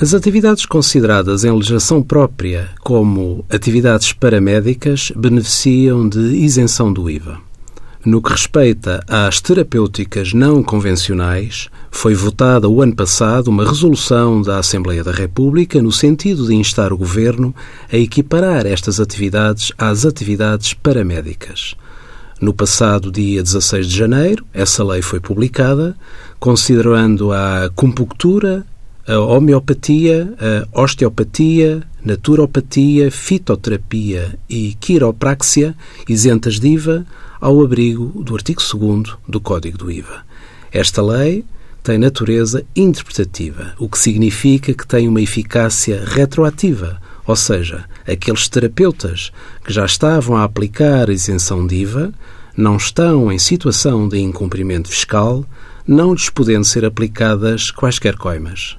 As atividades consideradas em legislação própria como atividades paramédicas beneficiam de isenção do IVA. No que respeita às terapêuticas não convencionais, foi votada o ano passado uma resolução da Assembleia da República no sentido de instar o Governo a equiparar estas atividades às atividades paramédicas. No passado dia 16 de janeiro, essa lei foi publicada, considerando a acupuntura, a homeopatia, a osteopatia, naturopatia, fitoterapia e quiropraxia isentas de IVA ao abrigo do artigo 2 do Código do IVA. Esta lei tem natureza interpretativa, o que significa que tem uma eficácia retroativa, ou seja, aqueles terapeutas que já estavam a aplicar a isenção de IVA não estão em situação de incumprimento fiscal, não lhes podendo ser aplicadas quaisquer coimas.